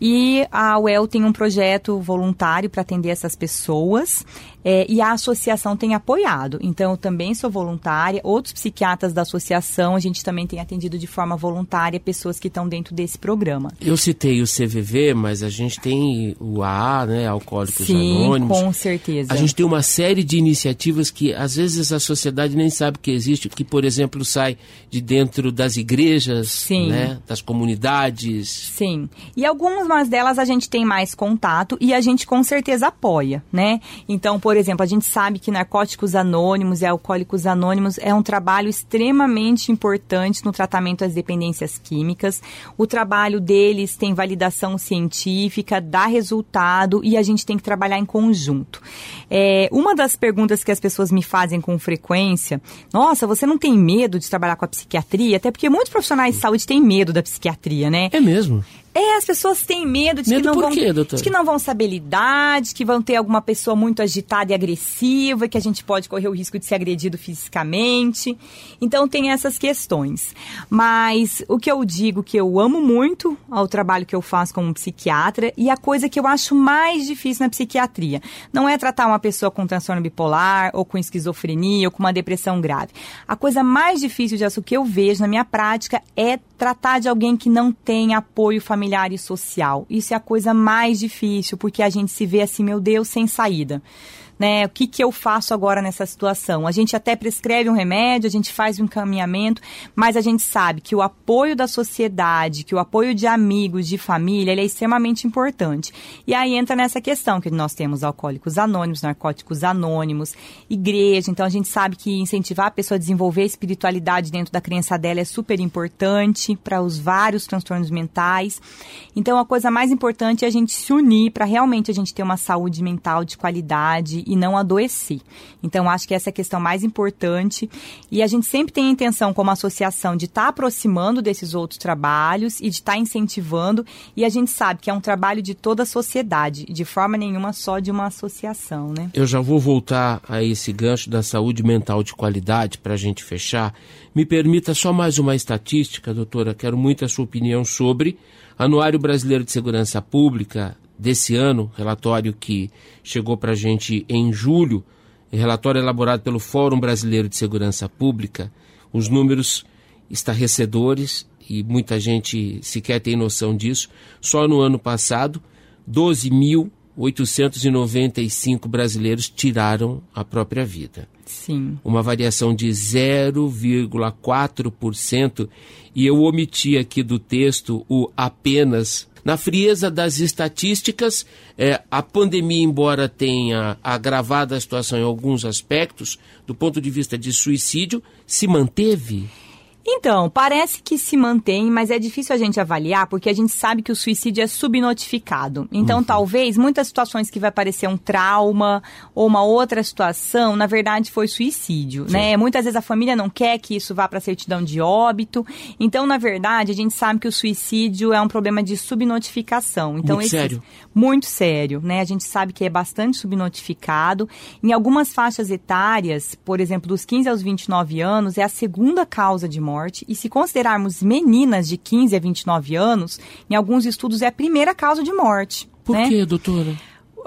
Speaker 3: E a UEL tem um projeto voluntário para atender essas pessoas é, e a associação tem apoiado. Então, eu também sou voluntária. Outros psiquiatras da associação, a gente também tem atendido de forma voluntária pessoas que estão dentro desse programa.
Speaker 2: Eu citei o CVV, mas a gente tem o AA, né, Alcoólicos
Speaker 3: Sim,
Speaker 2: Anônimos.
Speaker 3: com certeza.
Speaker 2: A gente tem uma série de iniciativas que às vezes a sociedade nem sabe que existe, que, por exemplo, sai de dentro das igrejas, Sim. Né, das comunidades.
Speaker 3: Sim. E algumas delas a gente tem mais contato e a gente com certeza apoia, né? Então, por exemplo, a gente sabe que Narcóticos Anônimos e Alcoólicos Anônimos é um trabalho extremamente importante no tratamento das dependências químicas. O trabalho deles tem validação científica, dá resultado e a gente tem que trabalhar em conjunto. É, uma das perguntas que as pessoas me fazem com frequência, nossa, você não tem medo de trabalhar com a psiquiatria? Até porque muitos profissionais de saúde têm medo da psiquiatria, né?
Speaker 2: É mesmo?
Speaker 3: É, as pessoas têm medo de
Speaker 2: medo
Speaker 3: que não vão,
Speaker 2: quê,
Speaker 3: de que não vão saber lidar, de que vão ter alguma pessoa muito agitada e agressiva, que a gente pode correr o risco de ser agredido fisicamente. Então tem essas questões. Mas o que eu digo que eu amo muito ao trabalho que eu faço como psiquiatra e a coisa que eu acho mais difícil na psiquiatria não é tratar uma pessoa com transtorno bipolar ou com esquizofrenia ou com uma depressão grave. A coisa mais difícil disso que eu vejo na minha prática é tratar de alguém que não tem apoio familiar e social. Isso é a coisa mais difícil, porque a gente se vê assim, meu Deus, sem saída né? O que, que eu faço agora nessa situação? A gente até prescreve um remédio, a gente faz um encaminhamento, mas a gente sabe que o apoio da sociedade, que o apoio de amigos, de família, ele é extremamente importante. E aí entra nessa questão que nós temos alcoólicos anônimos, narcóticos anônimos, igreja. Então a gente sabe que incentivar a pessoa a desenvolver a espiritualidade dentro da crença dela é super importante para os vários transtornos mentais. Então a coisa mais importante é a gente se unir para realmente a gente ter uma saúde mental de qualidade e não adoecer. Então, acho que essa é a questão mais importante. E a gente sempre tem a intenção, como associação, de estar tá aproximando desses outros trabalhos e de estar tá incentivando. E a gente sabe que é um trabalho de toda a sociedade, de forma nenhuma só de uma associação, né?
Speaker 2: Eu já vou voltar a esse gancho da saúde mental de qualidade para a gente fechar. Me permita só mais uma estatística, doutora. Quero muito a sua opinião sobre Anuário Brasileiro de Segurança Pública desse ano, relatório que chegou para a gente em julho, relatório elaborado pelo Fórum Brasileiro de Segurança Pública, os números estarrecedores e muita gente sequer tem noção disso. Só no ano passado, 12.895 brasileiros tiraram a própria vida.
Speaker 3: Sim.
Speaker 2: Uma variação de 0,4%. E eu omiti aqui do texto o apenas na frieza das estatísticas, é, a pandemia, embora tenha agravado a situação em alguns aspectos, do ponto de vista de suicídio, se manteve?
Speaker 3: Então, parece que se mantém, mas é difícil a gente avaliar porque a gente sabe que o suicídio é subnotificado. Então, uhum. talvez muitas situações que vai parecer um trauma ou uma outra situação, na verdade foi suicídio, Sim. né? Muitas vezes a família não quer que isso vá para a certidão de óbito. Então, na verdade, a gente sabe que o suicídio é um problema de subnotificação. Então,
Speaker 2: muito esse, sério.
Speaker 3: Muito sério, né? A gente sabe que é bastante subnotificado. Em algumas faixas etárias, por exemplo, dos 15 aos 29 anos, é a segunda causa de morte morte. E se considerarmos meninas de 15 a 29 anos, em alguns estudos é a primeira causa de morte.
Speaker 2: Por
Speaker 3: né?
Speaker 2: quê, doutora?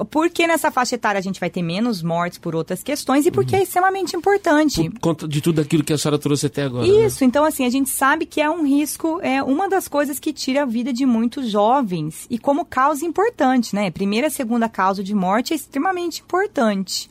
Speaker 3: Porque nessa faixa etária a gente vai ter menos mortes por outras questões e porque uhum. é extremamente importante.
Speaker 2: Por conta de tudo aquilo que a senhora trouxe até agora.
Speaker 3: Né? Isso, né? então assim, a gente sabe que é um risco, é uma das coisas que tira a vida de muitos jovens e como causa importante, né? Primeira segunda causa de morte é extremamente importante.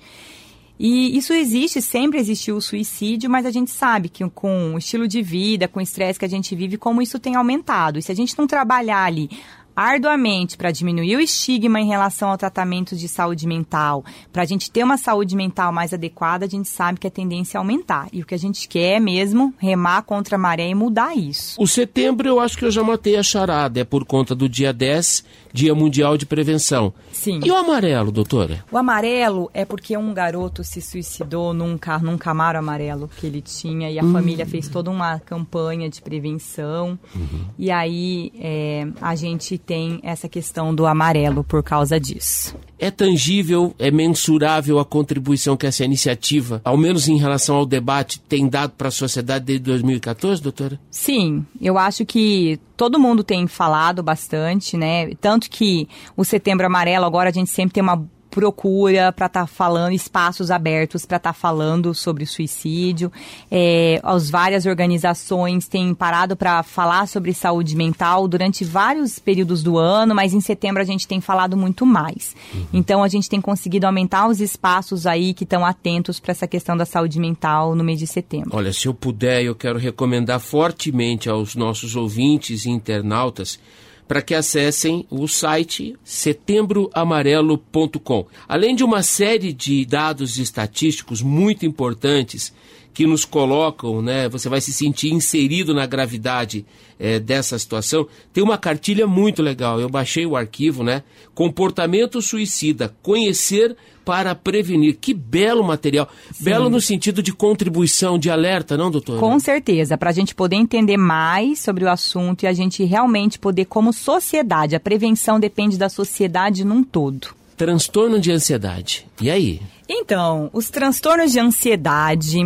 Speaker 3: E isso existe, sempre existiu o suicídio, mas a gente sabe que com o estilo de vida, com o estresse que a gente vive, como isso tem aumentado. E se a gente não trabalhar ali arduamente para diminuir o estigma em relação ao tratamento de saúde mental, para a gente ter uma saúde mental mais adequada, a gente sabe que a tendência é aumentar. E o que a gente quer é mesmo remar contra a maré e mudar isso.
Speaker 2: O setembro eu acho que eu já matei a charada, é por conta do dia 10, Dia Mundial de Prevenção.
Speaker 3: Sim.
Speaker 2: E o amarelo, doutora?
Speaker 3: O amarelo é porque um garoto se suicidou num, car num camaro amarelo que ele tinha e a hum. família fez toda uma campanha de prevenção. Uhum. E aí é, a gente tem essa questão do amarelo por causa disso.
Speaker 2: É tangível, é mensurável a contribuição que essa iniciativa, ao menos em relação ao debate, tem dado para a sociedade desde 2014, doutora?
Speaker 3: Sim, eu acho que todo mundo tem falado bastante, né? Tanto que o Setembro Amarelo agora a gente sempre tem uma procura para estar tá falando, espaços abertos para estar tá falando sobre suicídio. É, as várias organizações têm parado para falar sobre saúde mental durante vários períodos do ano, mas em setembro a gente tem falado muito mais. Uhum. Então a gente tem conseguido aumentar os espaços aí que estão atentos para essa questão da saúde mental no mês de setembro.
Speaker 2: Olha, se eu puder, eu quero recomendar fortemente aos nossos ouvintes e internautas para que acessem o site setembroamarelo.com. Além de uma série de dados estatísticos muito importantes que nos colocam, né? Você vai se sentir inserido na gravidade é, dessa situação. Tem uma cartilha muito legal. Eu baixei o arquivo, né? Comportamento suicida, conhecer para prevenir. Que belo material. Sim. Belo no sentido de contribuição, de alerta, não, doutor?
Speaker 3: Com certeza, para a gente poder entender mais sobre o assunto e a gente realmente poder, como sociedade, a prevenção depende da sociedade num todo.
Speaker 2: Transtorno de ansiedade. E aí?
Speaker 3: Então, os transtornos de ansiedade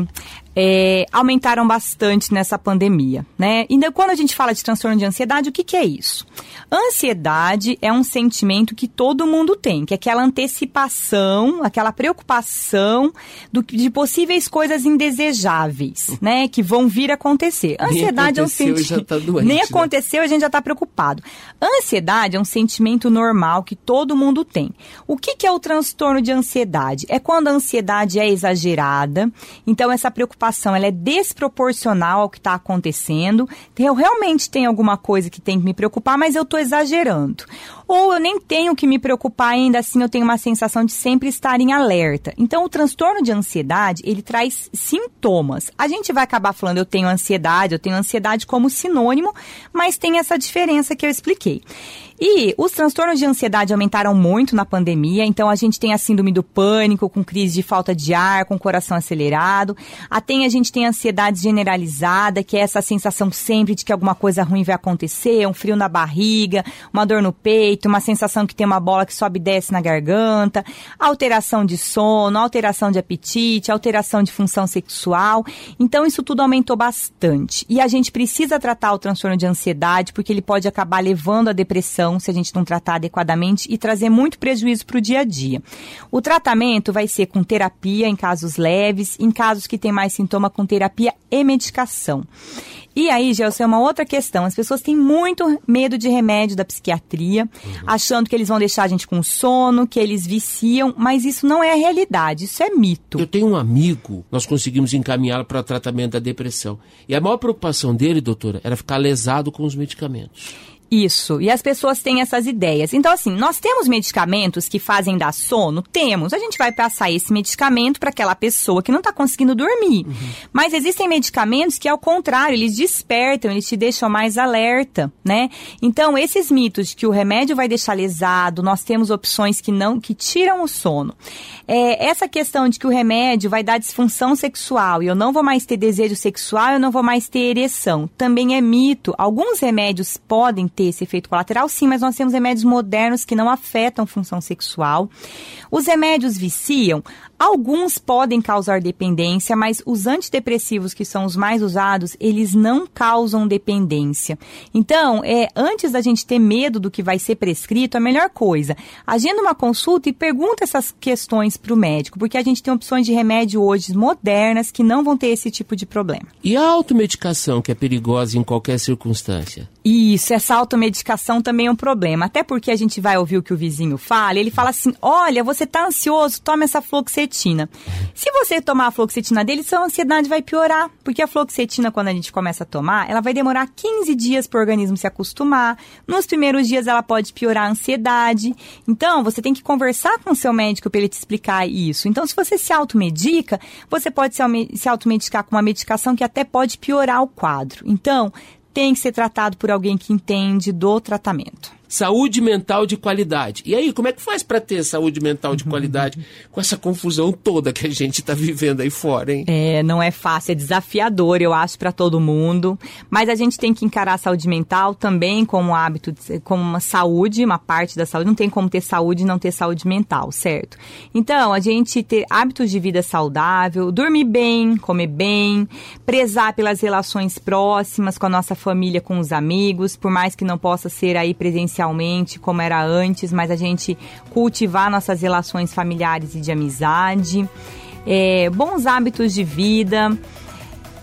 Speaker 3: é, aumentaram bastante nessa pandemia, né? E quando a gente fala de transtorno de ansiedade, o que, que é isso? Ansiedade é um sentimento que todo mundo tem, que é aquela antecipação, aquela preocupação do, de possíveis coisas indesejáveis, né? Que vão vir a acontecer. Ansiedade é um sentimento. Tá Nem né? aconteceu, a gente já está preocupado. Ansiedade é um sentimento normal que todo mundo tem. O que, que é o transtorno de ansiedade? É quando a ansiedade é exagerada, então essa preocupação preocupação ela é desproporcional ao que está acontecendo. Eu realmente tenho alguma coisa que tem que me preocupar, mas eu estou exagerando. Ou eu nem tenho que me preocupar, ainda assim eu tenho uma sensação de sempre estar em alerta. Então, o transtorno de ansiedade, ele traz sintomas. A gente vai acabar falando eu tenho ansiedade, eu tenho ansiedade como sinônimo, mas tem essa diferença que eu expliquei. E os transtornos de ansiedade aumentaram muito na pandemia, então a gente tem a síndrome do pânico, com crise de falta de ar, com coração acelerado. Até a gente tem a ansiedade generalizada, que é essa sensação sempre de que alguma coisa ruim vai acontecer, um frio na barriga, uma dor no peito, uma sensação que tem uma bola que sobe e desce na garganta, alteração de sono, alteração de apetite, alteração de função sexual. Então isso tudo aumentou bastante. E a gente precisa tratar o transtorno de ansiedade porque ele pode acabar levando à depressão se a gente não tratar adequadamente e trazer muito prejuízo para o dia a dia. O tratamento vai ser com terapia em casos leves, em casos que tem mais sintoma com terapia e medicação. E aí, Gelson, é uma outra questão. As pessoas têm muito medo de remédio da psiquiatria, uhum. achando que eles vão deixar a gente com sono, que eles viciam, mas isso não é a realidade, isso é mito.
Speaker 2: Eu tenho um amigo, nós conseguimos encaminhá-lo para o tratamento da depressão. E a maior preocupação dele, doutora, era ficar lesado com os medicamentos.
Speaker 3: Isso, e as pessoas têm essas ideias. Então, assim, nós temos medicamentos que fazem dar sono? Temos. A gente vai passar esse medicamento para aquela pessoa que não está conseguindo dormir. Uhum. Mas existem medicamentos que, ao contrário, eles despertam, eles te deixam mais alerta, né? Então, esses mitos de que o remédio vai deixar lesado, nós temos opções que não, que tiram o sono. É, essa questão de que o remédio vai dar disfunção sexual e eu não vou mais ter desejo sexual, eu não vou mais ter ereção, também é mito. Alguns remédios podem ter esse efeito colateral, sim, mas nós temos remédios modernos que não afetam função sexual. Os remédios viciam? Alguns podem causar dependência, mas os antidepressivos, que são os mais usados, eles não causam dependência. Então, é, antes da gente ter medo do que vai ser prescrito, a melhor coisa, agenda uma consulta e pergunta essas questões para o médico, porque a gente tem opções de remédio hoje modernas que não vão ter esse tipo de problema.
Speaker 2: E a automedicação, que é perigosa em qualquer circunstância?
Speaker 3: Isso, essa automedicação também é um problema. Até porque a gente vai ouvir o que o vizinho fala, ele fala assim: olha, você está ansioso, toma essa fluoxetina. Se você tomar a fluoxetina dele, sua ansiedade vai piorar. Porque a fluoxetina, quando a gente começa a tomar, ela vai demorar 15 dias para o organismo se acostumar. Nos primeiros dias, ela pode piorar a ansiedade. Então, você tem que conversar com o seu médico para ele te explicar isso. Então, se você se automedica, você pode se automedicar com uma medicação que até pode piorar o quadro. Então, tem que ser tratado por alguém que entende do tratamento
Speaker 2: saúde mental de qualidade. E aí, como é que faz para ter saúde mental de qualidade com essa confusão toda que a gente está vivendo aí fora, hein?
Speaker 3: É, não é fácil, é desafiador, eu acho, para todo mundo. Mas a gente tem que encarar a saúde mental também como hábito, como uma saúde, uma parte da saúde. Não tem como ter saúde e não ter saúde mental, certo? Então, a gente ter hábitos de vida saudável, dormir bem, comer bem, prezar pelas relações próximas com a nossa família, com os amigos, por mais que não possa ser aí presencial presencialmente como era antes, mas a gente cultivar nossas relações familiares e de amizade, é, bons hábitos de vida.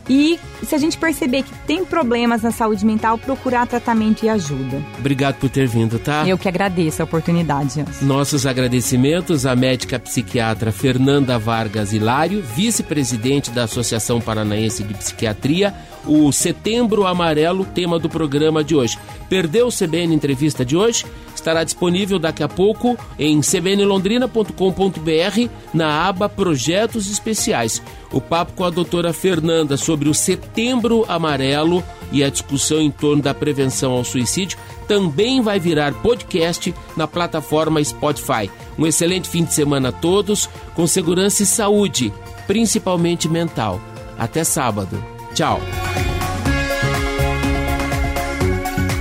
Speaker 3: E se a gente perceber que tem problemas na saúde mental, procurar tratamento e ajuda.
Speaker 2: Obrigado por ter vindo, tá?
Speaker 3: Eu que agradeço a oportunidade.
Speaker 2: Nossos agradecimentos à médica psiquiatra Fernanda Vargas Hilário, vice-presidente da Associação Paranaense de Psiquiatria, o Setembro Amarelo, tema do programa de hoje. Perdeu o CBN Entrevista de hoje? Estará disponível daqui a pouco em cbnlondrina.com.br na aba Projetos Especiais. O papo com a doutora Fernanda sobre o Setembro Amarelo e a discussão em torno da prevenção ao suicídio também vai virar podcast na plataforma Spotify. Um excelente fim de semana a todos, com segurança e saúde, principalmente mental. Até sábado. Tchau.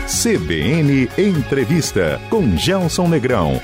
Speaker 1: CBN Entrevista com Gelson Negrão.